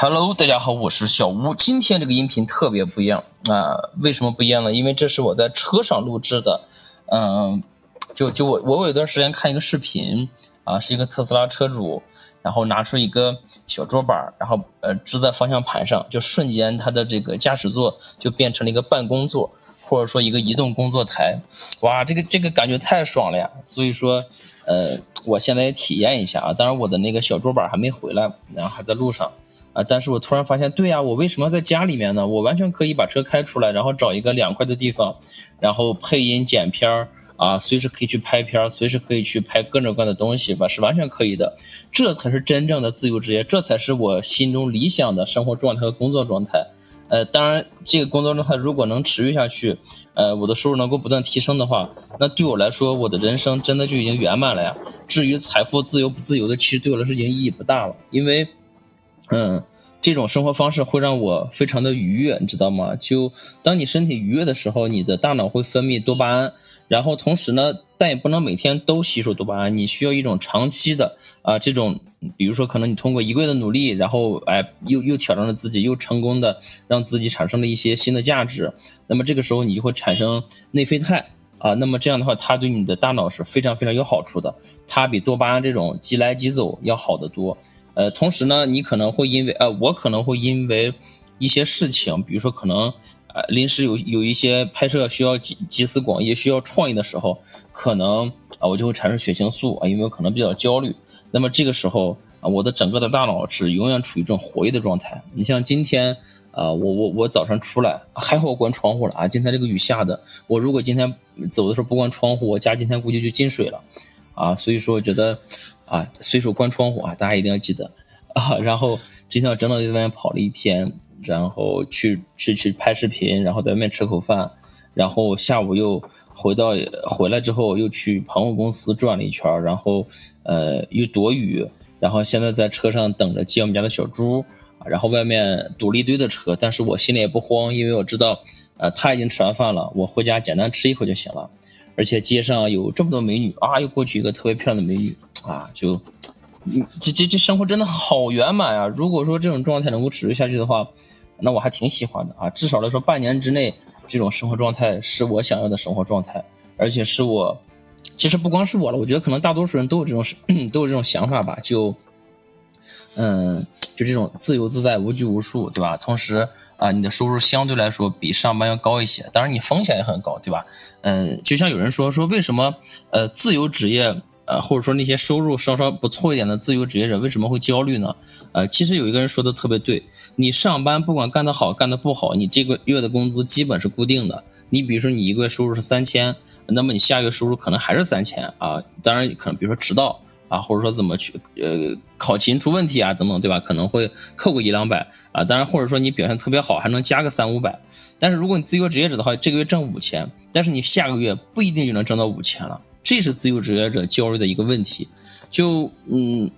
Hello，大家好，我是小吴。今天这个音频特别不一样啊，为什么不一样呢？因为这是我在车上录制的。嗯，就就我我有一段时间看一个视频啊，是一个特斯拉车主，然后拿出一个小桌板，然后呃支在方向盘上，就瞬间他的这个驾驶座就变成了一个办公座，或者说一个移动工作台。哇，这个这个感觉太爽了呀！所以说，呃，我现在也体验一下啊。当然，我的那个小桌板还没回来，然后还在路上。但是我突然发现，对呀，我为什么在家里面呢？我完全可以把车开出来，然后找一个凉快的地方，然后配音剪片儿啊，随时可以去拍片儿，随时可以去拍各种各样的东西吧，是完全可以的。这才是真正的自由职业，这才是我心中理想的生活状态和工作状态。呃，当然，这个工作状态如果能持续下去，呃，我的收入能够不断提升的话，那对我来说，我的人生真的就已经圆满了呀。至于财富自由不自由的，其实对我来说已经意义不大了，因为。嗯，这种生活方式会让我非常的愉悦，你知道吗？就当你身体愉悦的时候，你的大脑会分泌多巴胺，然后同时呢，但也不能每天都吸收多巴胺，你需要一种长期的啊，这种，比如说可能你通过一个月的努力，然后哎，又又挑战了自己，又成功的让自己产生了一些新的价值，那么这个时候你就会产生内啡肽啊，那么这样的话，它对你的大脑是非常非常有好处的，它比多巴胺这种即来即走要好得多。呃，同时呢，你可能会因为呃，我可能会因为一些事情，比如说可能呃临时有有一些拍摄需要集集思广益、需要创意的时候，可能啊我就会产生血清素啊，因为我可能比较焦虑。那么这个时候啊，我的整个的大脑是永远处于这种活跃的状态。你像今天啊，我我我早上出来还好我关窗户了啊，今天这个雨下的，我如果今天走的时候不关窗户，我家今天估计就进水了啊。所以说，我觉得。啊，随手关窗户啊！大家一定要记得啊。然后今天我真的在外面跑了一天，然后去去去拍视频，然后在外面吃口饭，然后下午又回到回来之后又去朋友公司转了一圈，然后呃又躲雨，然后现在在车上等着接我们家的小猪。然后外面堵了一堆的车，但是我心里也不慌，因为我知道呃他已经吃完饭了，我回家简单吃一口就行了。而且街上有这么多美女啊，又过去一个特别漂亮的美女。啊，就，这这这生活真的好圆满啊！如果说这种状态能够持续下去的话，那我还挺喜欢的啊。至少来说，半年之内这种生活状态是我想要的生活状态，而且是我，其实不光是我了，我觉得可能大多数人都有这种 都有这种想法吧。就，嗯，就这种自由自在、无拘无束，对吧？同时啊，你的收入相对来说比上班要高一些，当然你风险也很高，对吧？嗯，就像有人说说为什么呃自由职业。呃，或者说那些收入稍稍不错一点的自由职业者为什么会焦虑呢？呃，其实有一个人说的特别对，你上班不管干得好干得不好，你这个月的工资基本是固定的。你比如说你一个月收入是三千，那么你下月收入可能还是三千啊。当然可能比如说迟到啊，或者说怎么去呃考勤出问题啊等等，对吧？可能会扣个一两百啊。当然或者说你表现特别好，还能加个三五百。但是如果你自由职业者的话，这个月挣五千，但是你下个月不一定就能挣到五千了。这是自由职业者焦虑的一个问题，就嗯，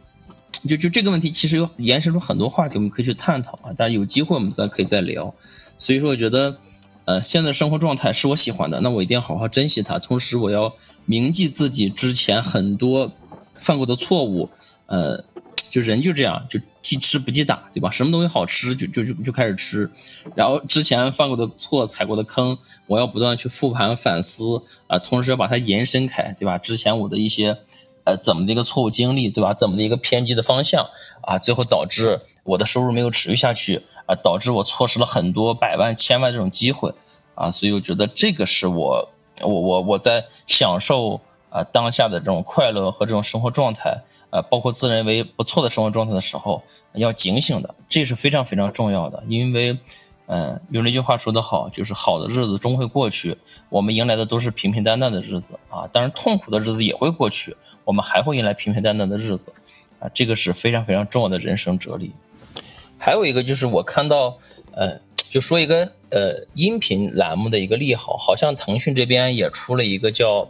就就这个问题其实有延伸出很多话题，我们可以去探讨啊。但是有机会我们再可以再聊。所以说，我觉得，呃，现在生活状态是我喜欢的，那我一定要好好珍惜它。同时，我要铭记自己之前很多犯过的错误，呃。就人就这样，就记吃不记打，对吧？什么东西好吃就就就就开始吃，然后之前犯过的错、踩过的坑，我要不断去复盘反思啊，同时要把它延伸开，对吧？之前我的一些呃怎么的一个错误经历，对吧？怎么的一个偏激的方向啊，最后导致我的收入没有持续下去啊，导致我错失了很多百万、千万这种机会啊，所以我觉得这个是我我我我在享受。啊，当下的这种快乐和这种生活状态，呃，包括自认为不错的生活状态的时候，要警醒的，这是非常非常重要的。因为，嗯，有那句话说得好，就是好的日子终会过去，我们迎来的都是平平淡淡的日子啊。当然，痛苦的日子也会过去，我们还会迎来平平淡淡的日子啊。这个是非常非常重要的人生哲理。还有一个就是我看到，呃，就说一个呃音频栏目的一个利好，好像腾讯这边也出了一个叫。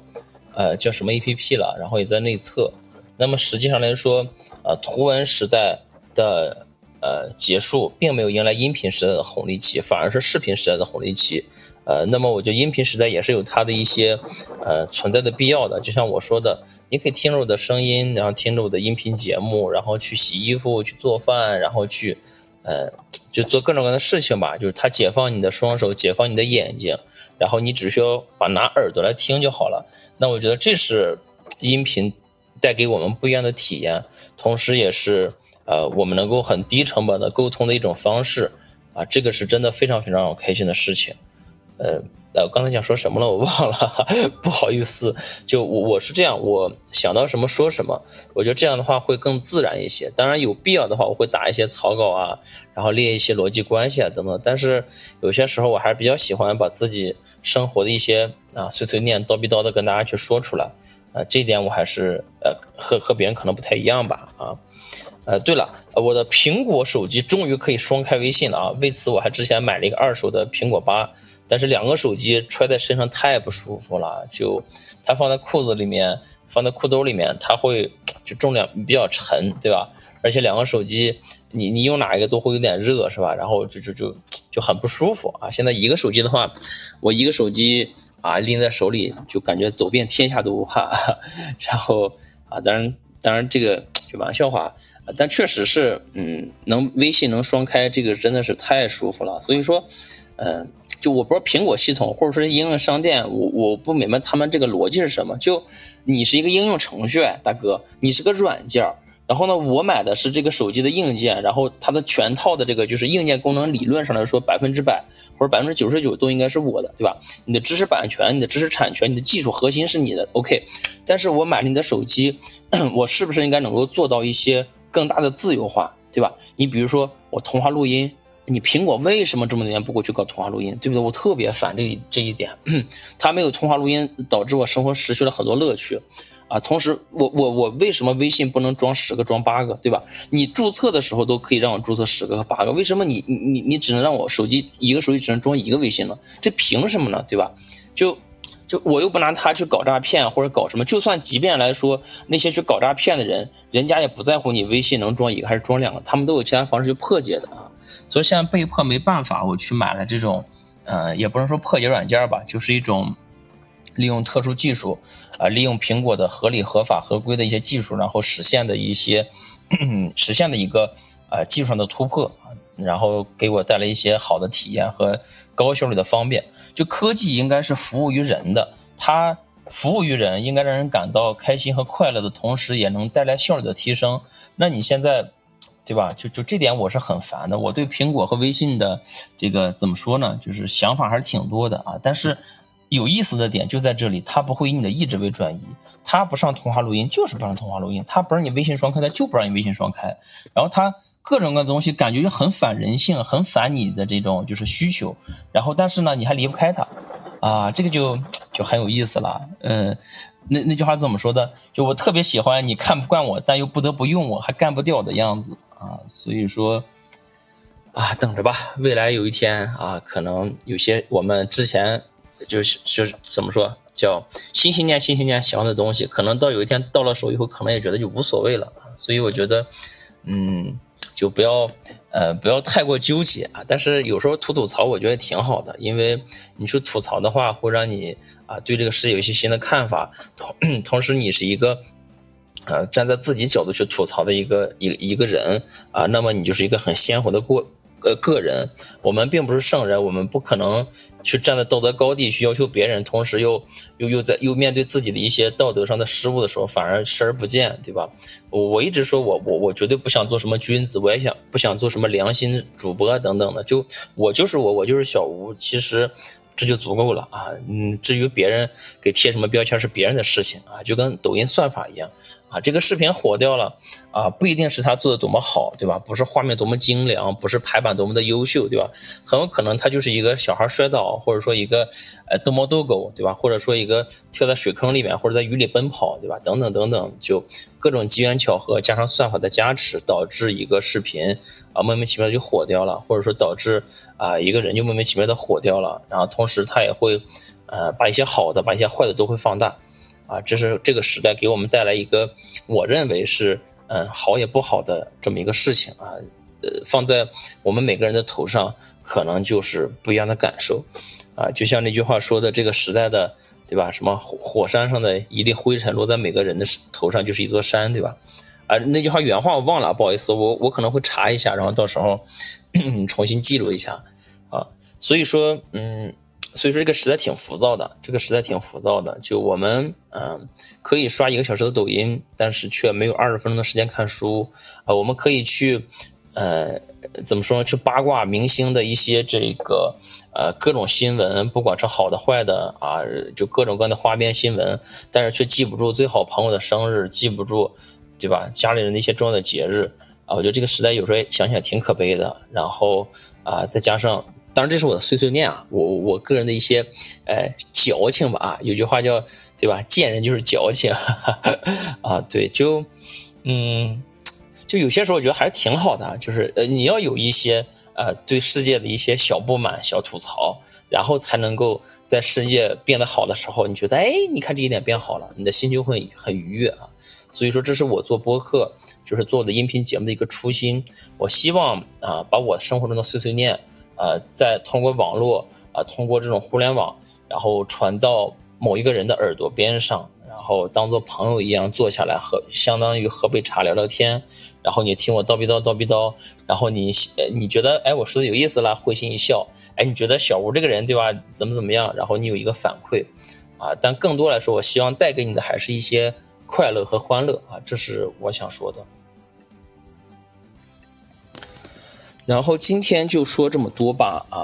呃，叫什么 A P P 了？然后也在内测。那么实际上来说，呃，图文时代的呃结束，并没有迎来音频时代的红利期，反而是视频时代的红利期。呃，那么我觉得音频时代也是有它的一些呃存在的必要的。就像我说的，你可以听着我的声音，然后听着我的音频节目，然后去洗衣服、去做饭，然后去呃，就做各种各样的事情吧，就是它解放你的双手，解放你的眼睛，然后你只需要把拿耳朵来听就好了。那我觉得这是音频带给我们不一样的体验，同时也是呃我们能够很低成本的沟通的一种方式啊，这个是真的非常非常让我开心的事情，呃。呃，刚才想说什么了，我忘了，不好意思。就我我是这样，我想到什么说什么，我觉得这样的话会更自然一些。当然有必要的话，我会打一些草稿啊，然后列一些逻辑关系啊等等。但是有些时候我还是比较喜欢把自己生活的一些啊碎碎念叨逼叨的跟大家去说出来啊，这一点我还是呃和和别人可能不太一样吧啊。呃，对了，我的苹果手机终于可以双开微信了啊！为此我还之前买了一个二手的苹果八，但是两个手机揣在身上太不舒服了，就它放在裤子里面，放在裤兜里面，它会 就重量比较沉，对吧？而且两个手机，你你用哪一个都会有点热，是吧？然后就就就就很不舒服啊！现在一个手机的话，我一个手机啊拎在手里，就感觉走遍天下都不怕。然后啊，当然当然这个就玩笑话。但确实是，嗯，能微信能双开，这个真的是太舒服了。所以说，嗯，就我不知道苹果系统或者说应用商店，我我不明白他们这个逻辑是什么。就你是一个应用程序，大哥，你是个软件。然后呢，我买的是这个手机的硬件，然后它的全套的这个就是硬件功能，理论上来说百分之百或者百分之九十九都应该是我的，对吧？你的知识版权、你的知识产权、你的技术核心是你的，OK。但是我买了你的手机，我是不是应该能够做到一些更大的自由化，对吧？你比如说我通话录音，你苹果为什么这么多年不过去搞通话录音，对不对？我特别反对这一点，它没有通话录音，导致我生活失去了很多乐趣。啊，同时我我我为什么微信不能装十个装八个，对吧？你注册的时候都可以让我注册十个和八个，为什么你你你只能让我手机一个手机只能装一个微信呢？这凭什么呢？对吧？就就我又不拿它去搞诈骗或者搞什么，就算即便来说那些去搞诈骗的人，人家也不在乎你微信能装一个还是装两个，他们都有其他方式去破解的啊。所以现在被迫没办法，我去买了这种，呃，也不能说破解软件吧，就是一种。利用特殊技术，啊，利用苹果的合理、合法、合规的一些技术，然后实现的一些 实现的一个呃技术上的突破，然后给我带来一些好的体验和高效率的方便。就科技应该是服务于人的，它服务于人，应该让人感到开心和快乐的同时，也能带来效率的提升。那你现在，对吧？就就这点我是很烦的。我对苹果和微信的这个怎么说呢？就是想法还是挺多的啊，但是。有意思的点就在这里，它不会以你的意志为转移，它不上通话录音就是不上通话录音，它不让你微信双开，它就不让你微信双开。然后它各种各样的东西感觉就很反人性，很反你的这种就是需求。然后但是呢，你还离不开它，啊，这个就就很有意思了。嗯，那那句话怎么说的？就我特别喜欢你看不惯我，但又不得不用我，还干不掉的样子啊。所以说，啊，等着吧，未来有一天啊，可能有些我们之前。就是就是怎么说，叫心心念心心念喜欢的东西，可能到有一天到了手以后，可能也觉得就无所谓了所以我觉得，嗯，就不要呃不要太过纠结啊。但是有时候吐吐槽，我觉得挺好的，因为你去吐槽的话，会让你啊对这个事有一些新的看法。同同时，你是一个呃站在自己角度去吐槽的一个一一个人啊，那么你就是一个很鲜活的过。呃，个人，我们并不是圣人，我们不可能去站在道德高地去要求别人，同时又又又在又面对自己的一些道德上的失误的时候，反而视而不见，对吧？我我一直说我我我绝对不想做什么君子，我也想不想做什么良心主播等等的，就我就是我，我就是小吴，其实。这就足够了啊，嗯，至于别人给贴什么标签是别人的事情啊，就跟抖音算法一样啊，这个视频火掉了啊，不一定是他做的多么好，对吧？不是画面多么精良，不是排版多么的优秀，对吧？很有可能他就是一个小孩摔倒，或者说一个呃逗猫逗狗，对吧？或者说一个跳在水坑里面，或者在雨里奔跑，对吧？等等等等，就各种机缘巧合加上算法的加持，导致一个视频。啊，莫名其妙就火掉了，或者说导致啊一个人就莫名其妙的火掉了，然后同时他也会，呃，把一些好的，把一些坏的都会放大，啊，这是这个时代给我们带来一个我认为是嗯好也不好的这么一个事情啊，呃，放在我们每个人的头上，可能就是不一样的感受，啊，就像那句话说的，这个时代的对吧？什么火火山上的一粒灰尘落在每个人的头上就是一座山，对吧？啊，那句话原话我忘了，不好意思，我我可能会查一下，然后到时候 重新记录一下啊。所以说，嗯，所以说这个时代挺浮躁的，这个时代挺浮躁的。就我们，嗯，可以刷一个小时的抖音，但是却没有二十分钟的时间看书啊。我们可以去。呃，怎么说呢？去八卦明星的一些这个呃各种新闻，不管是好的坏的啊，就各种各样的花边新闻，但是却记不住最好朋友的生日，记不住，对吧？家里人的一些重要的节日啊，我觉得这个时代有时候想想挺可悲的。然后啊，再加上，当然这是我的碎碎念啊，我我个人的一些呃矫情吧啊，有句话叫对吧？见人就是矫情哈哈 啊，对，就嗯。就有些时候我觉得还是挺好的，就是呃你要有一些呃对世界的一些小不满、小吐槽，然后才能够在世界变得好的时候，你觉得哎，你看这一点变好了，你的心就会很愉悦啊。所以说这是我做播客，就是做的音频节目的一个初心。我希望啊把我生活中的碎碎念，呃再通过网络啊通过这种互联网，然后传到某一个人的耳朵边上。然后当做朋友一样坐下来喝，相当于喝杯茶聊聊天。然后你听我叨逼叨叨逼叨，然后你你觉得哎我说的有意思了，会心一笑。哎你觉得小吴这个人对吧？怎么怎么样？然后你有一个反馈啊。但更多来说，我希望带给你的还是一些快乐和欢乐啊，这是我想说的。然后今天就说这么多吧啊。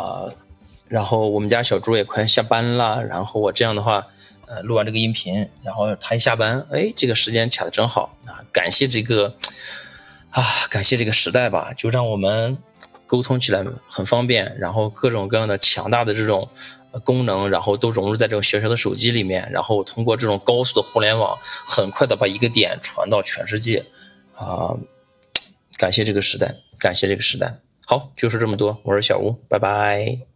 然后我们家小猪也快下班了，然后我这样的话。呃，录完这个音频，然后他一下班，哎，这个时间卡的真好啊！感谢这个啊，感谢这个时代吧，就让我们沟通起来很方便，然后各种各样的强大的这种功能，然后都融入在这种小小的手机里面，然后通过这种高速的互联网，很快的把一个点传到全世界啊！感谢这个时代，感谢这个时代。好，就是这么多，我是小吴，拜拜。